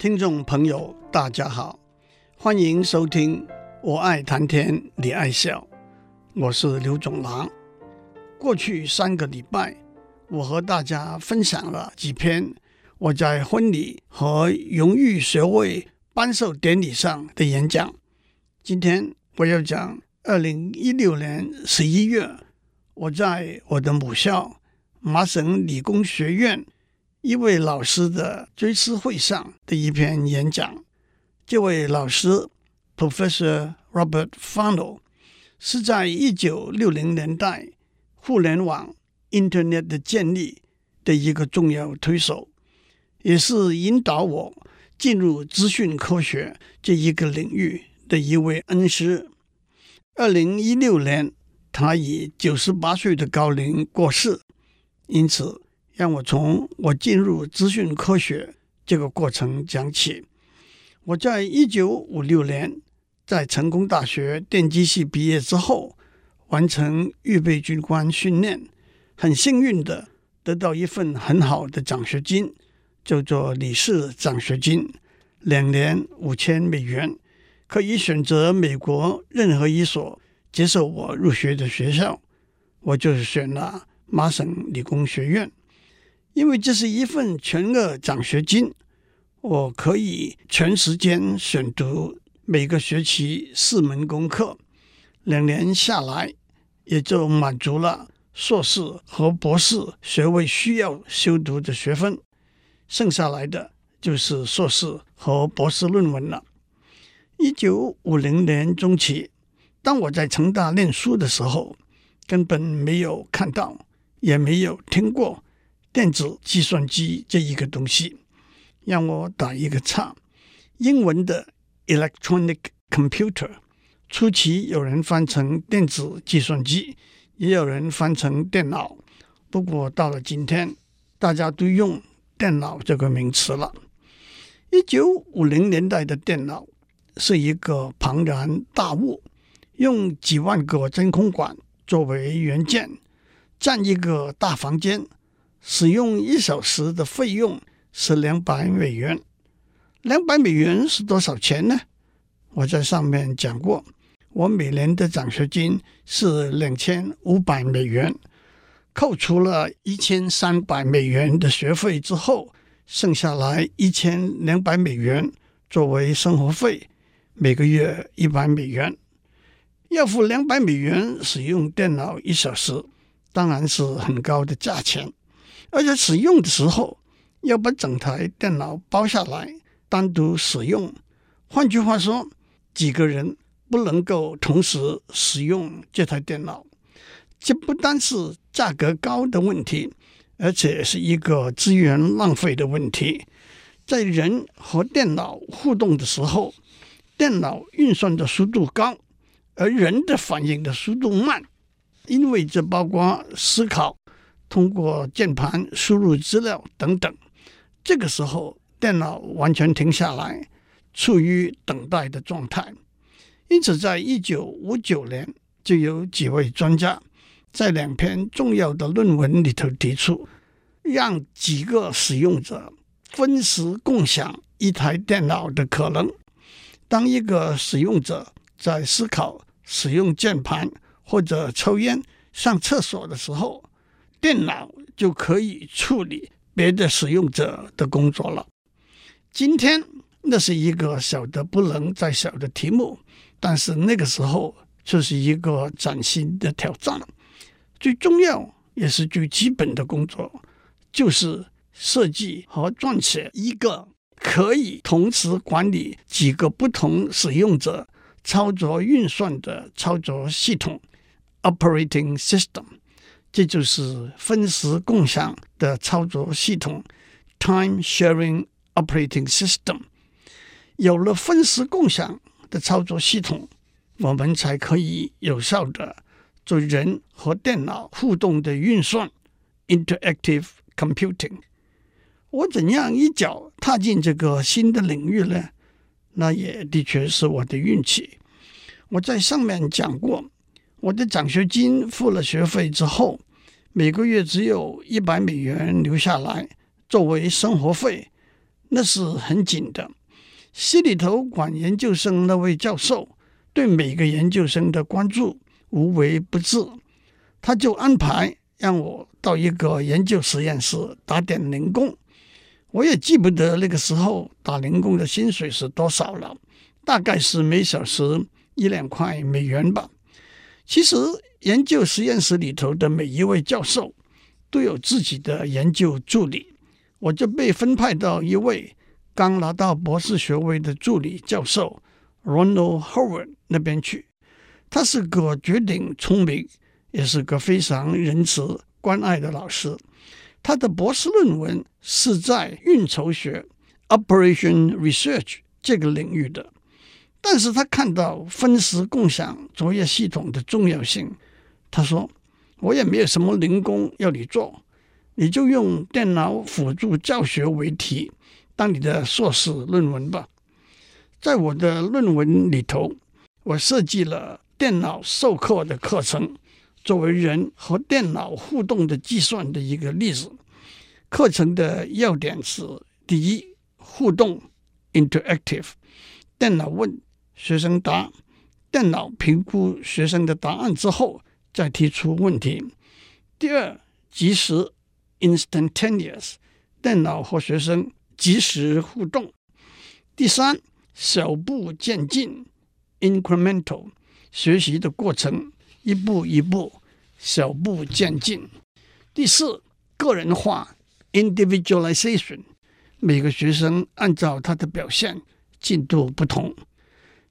听众朋友，大家好，欢迎收听《我爱谈天，你爱笑》，我是刘总郎。过去三个礼拜，我和大家分享了几篇我在婚礼和荣誉学位颁授典礼上的演讲。今天我要讲二零一六年十一月我在我的母校麻省理工学院。一位老师的追思会上的一篇演讲。这位老师，Professor Robert Funnel，是在一九六零年代互联网 Internet 的建立的一个重要推手，也是引导我进入资讯科学这一个领域的一位恩师。二零一六年，他以九十八岁的高龄过世，因此。让我从我进入资讯科学这个过程讲起。我在一九五六年在成功大学电机系毕业之后，完成预备军官训练，很幸运的得到一份很好的奖学金，叫做李氏奖学金，两年五千美元，可以选择美国任何一所接受我入学的学校，我就选了麻省理工学院。因为这是一份全额奖学金，我可以全时间选读每个学期四门功课，两年下来也就满足了硕士和博士学位需要修读的学分，剩下来的就是硕士和博士论文了。一九五零年中期，当我在成大念书的时候，根本没有看到，也没有听过。电子计算机这一个东西，让我打一个叉。英文的 electronic computer，初期有人翻成电子计算机，也有人翻成电脑。不过到了今天，大家都用电脑这个名词了。一九五零年代的电脑是一个庞然大物，用几万个真空管作为元件，占一个大房间。使用一小时的费用是两百美元，两百美元是多少钱呢？我在上面讲过，我每年的奖学金是两千五百美元，扣除了一千三百美元的学费之后，剩下来一千两百美元作为生活费，每个月一百美元，要付两百美元使用电脑一小时，当然是很高的价钱。而且使用的时候要把整台电脑包下来单独使用，换句话说，几个人不能够同时使用这台电脑。这不单是价格高的问题，而且是一个资源浪费的问题。在人和电脑互动的时候，电脑运算的速度高，而人的反应的速度慢，因为这包括思考。通过键盘输入资料等等，这个时候电脑完全停下来，处于等待的状态。因此，在一九五九年，就有几位专家在两篇重要的论文里头提出，让几个使用者分时共享一台电脑的可能。当一个使用者在思考、使用键盘或者抽烟、上厕所的时候，电脑就可以处理别的使用者的工作了。今天那是一个小的不能再小的题目，但是那个时候却是一个崭新的挑战。最重要也是最基本的工作，就是设计和撰写一个可以同时管理几个不同使用者操作运算的操作系统 （operating system）。这就是分时共享的操作系统 （Time Sharing Operating System）。有了分时共享的操作系统，我们才可以有效的做人和电脑互动的运算 （Interactive Computing）。我怎样一脚踏进这个新的领域呢？那也的确是我的运气。我在上面讲过。我的奖学金付了学费之后，每个月只有一百美元留下来作为生活费，那是很紧的。系里头管研究生那位教授对每个研究生的关注无微不至，他就安排让我到一个研究实验室打点零工。我也记不得那个时候打零工的薪水是多少了，大概是每小时一两块美元吧。其实研究实验室里头的每一位教授都有自己的研究助理，我就被分派到一位刚拿到博士学位的助理教授 Ronald Howard 那边去。他是个绝顶聪明，也是个非常仁慈关爱的老师。他的博士论文是在运筹学 （Operation Research） 这个领域的，但是他看到分时共享作业系统的重要性，他说：“我也没有什么零工要你做，你就用电脑辅助教学为题当你的硕士论文吧。”在我的论文里头，我设计了电脑授课的课程。作为人和电脑互动的计算的一个例子，课程的要点是：第一，互动 （interactive），电脑问，学生答，电脑评估学生的答案之后再提出问题；第二，即时 （instantaneous），电脑和学生即时互动；第三，小步渐进 （incremental），学习的过程。一步一步，小步渐进。第四，个人化 （individualization），每个学生按照他的表现进度不同。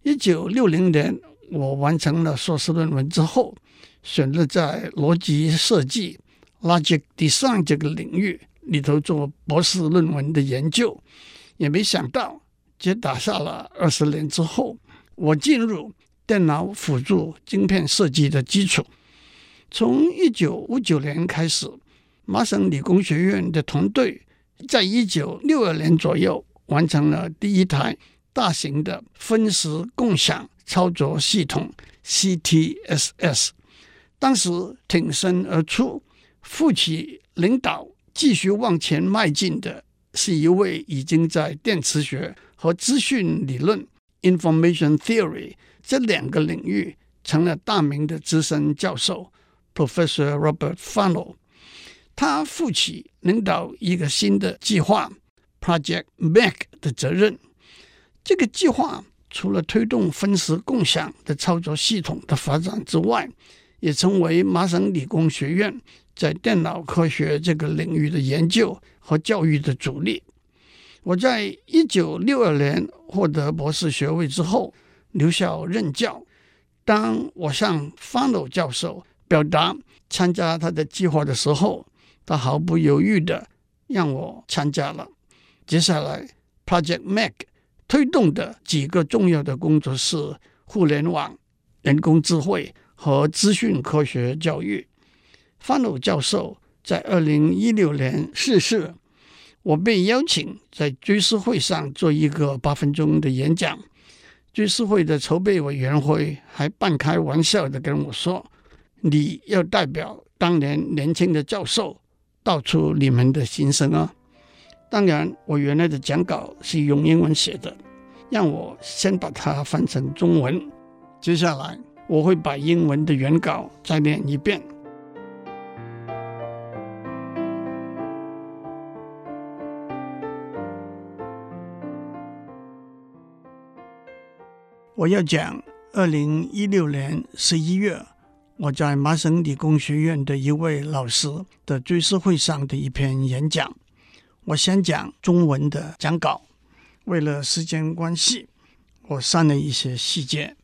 一九六零年，我完成了硕士论文之后，选择在逻辑设计 （logic design） 这个领域里头做博士论文的研究。也没想到，只打下了二十年之后，我进入。电脑辅助晶片设计的基础。从一九五九年开始，麻省理工学院的团队在一九六二年左右完成了第一台大型的分时共享操作系统 CTSS。当时挺身而出，负起领导继续往前迈进的是一位已经在电磁学和资讯理论 （Information Theory）。这两个领域成了大名的资深教授，Professor Robert Funnell。他负起领导一个新的计划 Project Mac 的责任。这个计划除了推动分时共享的操作系统的发展之外，也成为麻省理工学院在电脑科学这个领域的研究和教育的主力。我在一九六二年获得博士学位之后，留校任教。当我向 Funnell 教授表达参加他的计划的时候，他毫不犹豫地让我参加了。接下来，Project Mac 推动的几个重要的工作是互联网、人工智慧和资讯科学教育。范鲁教授在二零一六年逝世，我被邀请在追思会上做一个八分钟的演讲。追思会的筹备委员会还半开玩笑的跟我说：“你要代表当年年轻的教授道出你们的心声啊！”当然，我原来的讲稿是用英文写的，让我先把它翻成中文。接下来我会把英文的原稿再念一遍。我要讲二零一六年十一月我在麻省理工学院的一位老师的追思会上的一篇演讲。我先讲中文的讲稿，为了时间关系，我删了一些细节。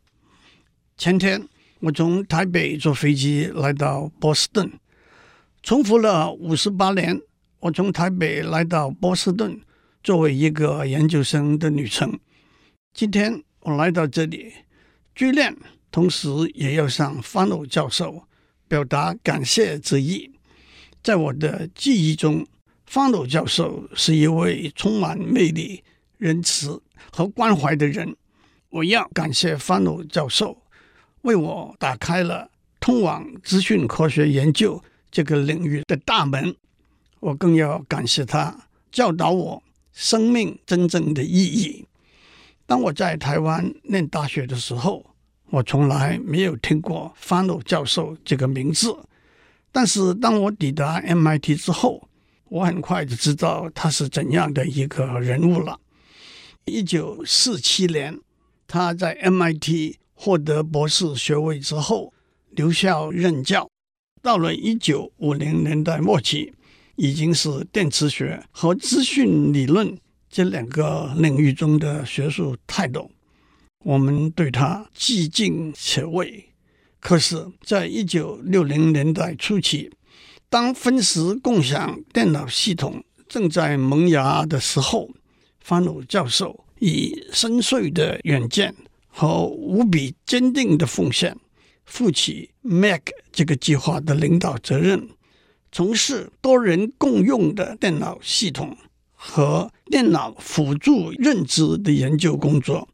前天我从台北坐飞机来到波士顿，重复了五十八年我从台北来到波士顿作为一个研究生的旅程。今天。我来到这里，聚练，同时也要向 Funnell 教授表达感谢之意。在我的记忆中，Funnell 教授是一位充满魅力、仁慈和关怀的人。我要感谢 Funnell 教授为我打开了通往资讯科学研究这个领域的大门。我更要感谢他教导我生命真正的意义。当我在台湾念大学的时候，我从来没有听过 Fanon 教授这个名字。但是当我抵达 MIT 之后，我很快就知道他是怎样的一个人物了。一九四七年，他在 MIT 获得博士学位之后，留校任教。到了一九五零年代末期，已经是电磁学和资讯理论这两个领域中的学术泰斗，我们对他既敬且畏。可是，在一九六零年代初期，当分时共享电脑系统正在萌芽的时候，Fanon 教授以深邃的远见和无比坚定的奉献，负起 Mac 这个计划的领导责任。从事多人共用的电脑系统和电脑辅助认知的研究工作，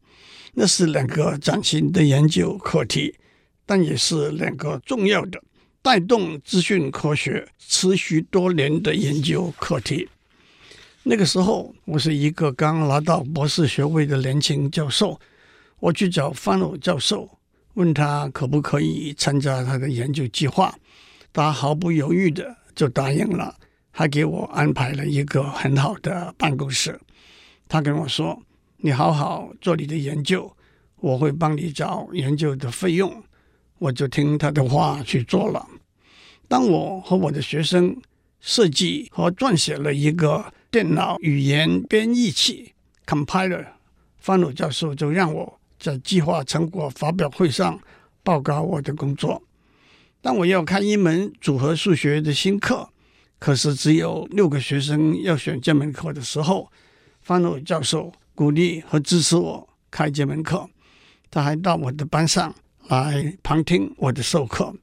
那是两个崭新的研究课题，但也是两个重要的带动资讯科学持续多年的研究课题。那个时候，我是一个刚拿到博士学位的年轻教授，我去找 Fanon 教授，问他可不可以参加他的研究计划，他毫不犹豫的。就答应了，还给我安排了一个很好的办公室。他跟我说：“你好好做你的研究，我会帮你找研究的费用。”我就听他的话去做了。当我和我的学生设计和撰写了一个电脑语言编译器 （compiler），范鲁教授就让我在计划成果发表会上报告我的工作。当我要开一门组合数学的新课，可是只有六个学生要选这门课的时候，Fanon 教授鼓励和支持我开这门课。他还到我的班上来旁听我的授课。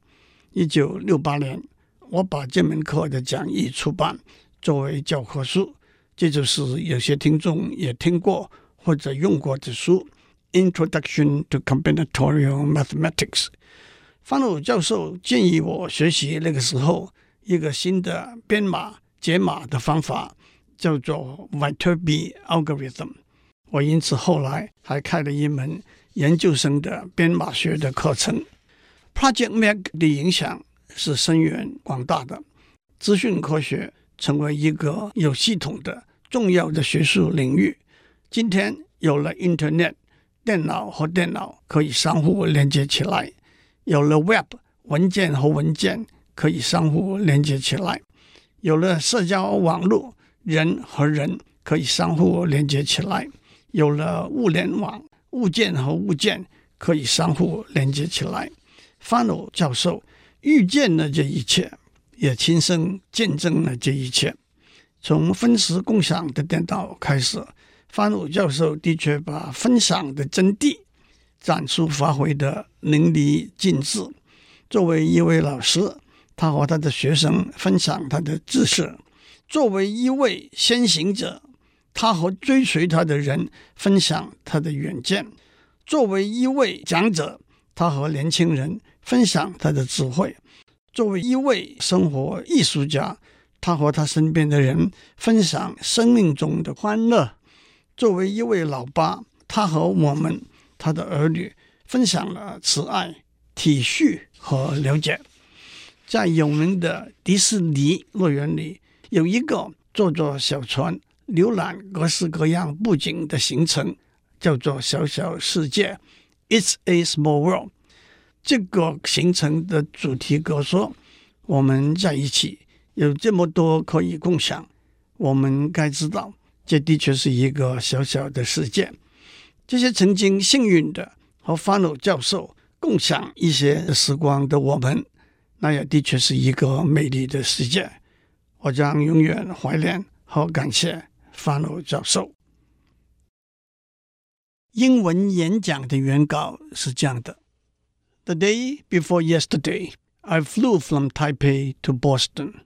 一九六八年，我把这门课的讲义出版作为教科书，这就是有些听众也听过或者用过的书《Introduction to Combinatorial Mathematics》。方鲁教授建议我学习那个时候一个新的编码解码的方法，叫做 Viterbi algorithm。我因此后来还开了一门研究生的编码学的课程。Project Mac 的影响是深远广大的，资讯科学成为一个有系统的重要的学术领域。今天有了 Internet，电脑和电脑可以相互连接起来。有了 Web，文件和文件可以相互连接起来；有了社交网络，人和人可以相互连接起来；有了物联网，物件和物件可以相互连接起来。Fanon 教授预见了这一切，也亲身见证了这一切。从分时共享的电脑开始，Fanon 教授的确把分享的真谛展出发挥的淋漓尽致。作为一位老师，他和他的学生分享他的知识；作为一位先行者，他和追随他的人分享他的远见；作为一位讲者，他和年轻人分享他的智慧；作为一位生活艺术家，他和他身边的人分享生命中的欢乐；作为一位老爸，他和我们。他的儿女分享了慈爱、体恤和了解。在有名的迪士尼乐园里，有一个坐着小船浏览各式各样布景的行程，叫做“小小世界 ”（It's a Small World）。这个行程的主题歌说：“我们在一起，有这么多可以共享。我们该知道，这的确是一个小小的世界。”这些曾经幸运的和 Fano 教授共享一些时光的我们，那也的确是一个美丽的世界。我将永远怀念和感谢Fanon 教授。英文演讲的原稿是这样的：The day before yesterday, I flew from Taipei to Boston,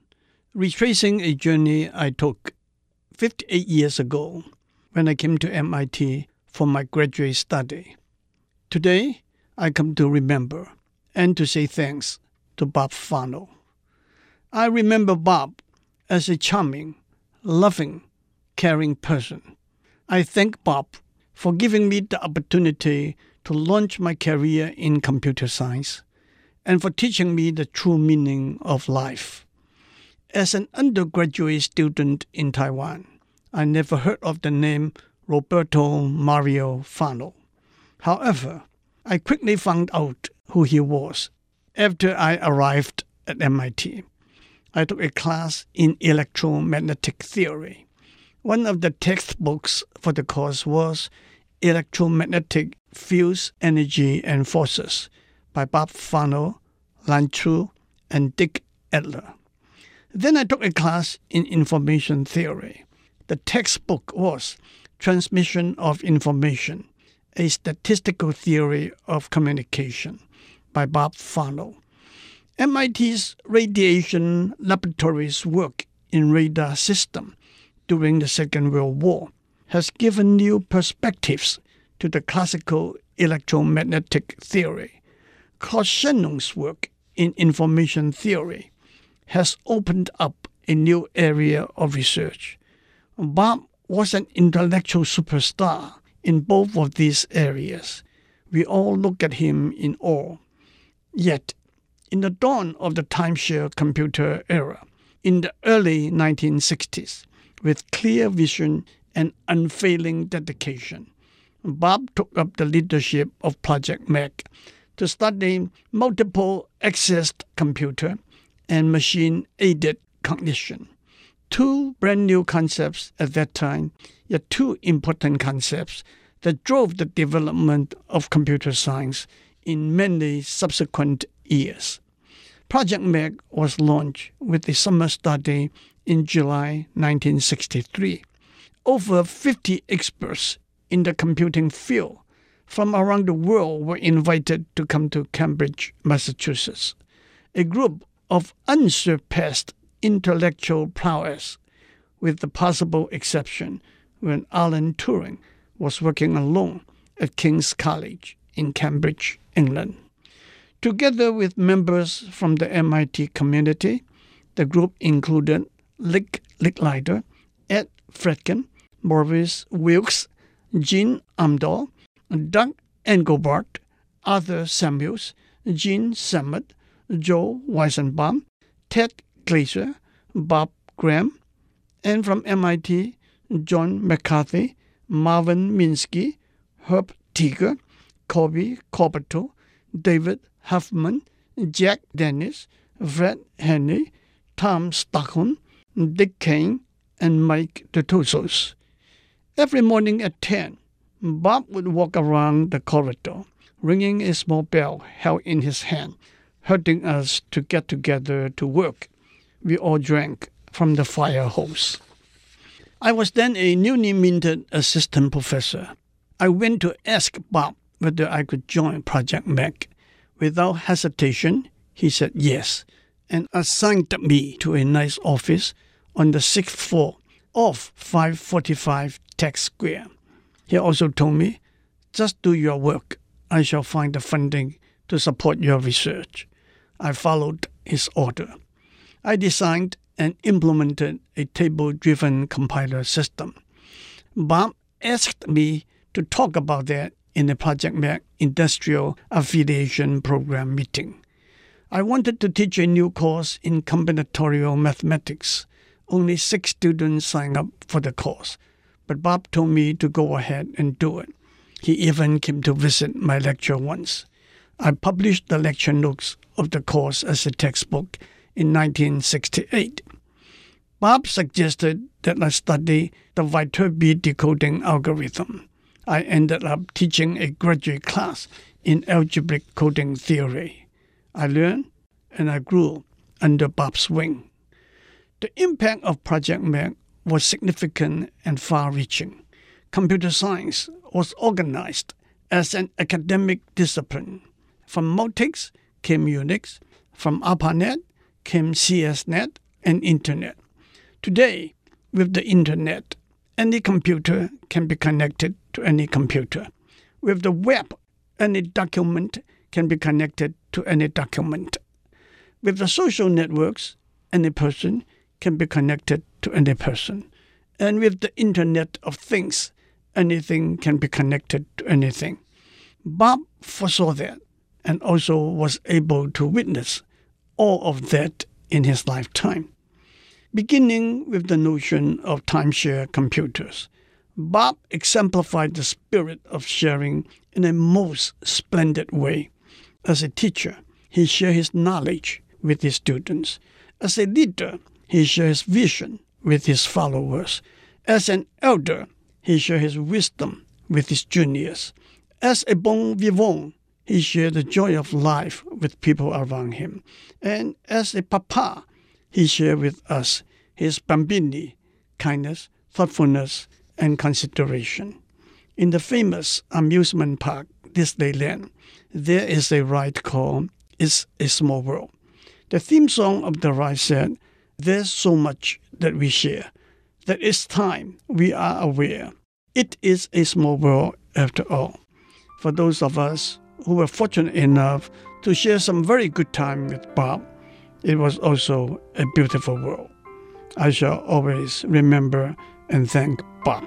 retracing a journey I took fifty-eight years ago when I came to MIT. For my graduate study. Today, I come to remember and to say thanks to Bob Fanon. I remember Bob as a charming, loving, caring person. I thank Bob for giving me the opportunity to launch my career in computer science and for teaching me the true meaning of life. As an undergraduate student in Taiwan, I never heard of the name Roberto Mario Fano. However, I quickly found out who he was after I arrived at MIT. I took a class in electromagnetic theory. One of the textbooks for the course was Electromagnetic Fields, Energy and Forces by Bob Fano, Lan Chu, and Dick Adler. Then I took a class in information theory. The textbook was Transmission of Information, a Statistical Theory of Communication by Bob Fano. MIT's radiation laboratories work in radar system during the Second World War has given new perspectives to the classical electromagnetic theory. Claude Shannon's work in information theory has opened up a new area of research. Bob was an intellectual superstar in both of these areas. We all look at him in awe. Yet, in the dawn of the timeshare computer era, in the early 1960s, with clear vision and unfailing dedication, Bob took up the leadership of Project Meg to study multiple access computer and machine aided cognition. Two brand new concepts at that time, yet two important concepts that drove the development of computer science in many subsequent years. Project Meg was launched with the summer study in July 1963. Over 50 experts in the computing field from around the world were invited to come to Cambridge, Massachusetts. A group of unsurpassed intellectual prowess, with the possible exception when Alan Turing was working alone at King's College in Cambridge, England. Together with members from the MIT community, the group included Lig Licklider, Ed Fredkin, Maurice Wilkes, Jean Amdahl, Doug Engelbart, Arthur Samuels, Jean Sammet, Joe Weizenbaum, Ted Glaser, Bob Graham, and from MIT, John McCarthy, Marvin Minsky, Herb Tiger, Colby Corbato, David Huffman, Jack Dennis, Fred Henry, Tom Stockholm, Dick Kane, and Mike DeTusos. Every morning at 10, Bob would walk around the corridor, ringing a small bell held in his hand, hurting us to get together to work. We all drank from the fire hose. I was then a newly minted assistant professor. I went to ask Bob whether I could join Project Mac. Without hesitation, he said yes and assigned me to a nice office on the sixth floor of 545 Tech Square. He also told me, just do your work. I shall find the funding to support your research. I followed his order. I designed and implemented a table driven compiler system. Bob asked me to talk about that in the Project Mac Industrial Affiliation Program meeting. I wanted to teach a new course in combinatorial mathematics. Only six students signed up for the course, but Bob told me to go ahead and do it. He even came to visit my lecture once. I published the lecture notes of the course as a textbook in 1968. Bob suggested that I study the Viterbi decoding algorithm. I ended up teaching a graduate class in algebraic coding theory. I learned and I grew under Bob's wing. The impact of Project Meg was significant and far reaching. Computer science was organized as an academic discipline. From Multics came Unix, from ARPANET came CSNet and Internet. Today, with the Internet, any computer can be connected to any computer. With the web, any document can be connected to any document. With the social networks, any person can be connected to any person. And with the Internet of Things, anything can be connected to anything. Bob foresaw that and also was able to witness all of that in his lifetime. Beginning with the notion of timeshare computers, Bob exemplified the spirit of sharing in a most splendid way. As a teacher, he shared his knowledge with his students. As a leader, he shares vision with his followers. As an elder, he shares his wisdom with his juniors. As a bon vivant, he shares the joy of life with people around him. And as a papa, he shares with us his bambini, kindness, thoughtfulness, and consideration. In the famous amusement park, Disneyland, there is a ride called It's a Small World. The theme song of the ride said, There's so much that we share, that it's time we are aware. It is a small world after all. For those of us who were fortunate enough to share some very good time with Bob, it was also a beautiful world. I shall always remember and thank Bob.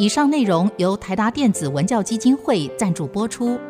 以上内容由台达电子文教基金会赞助播出。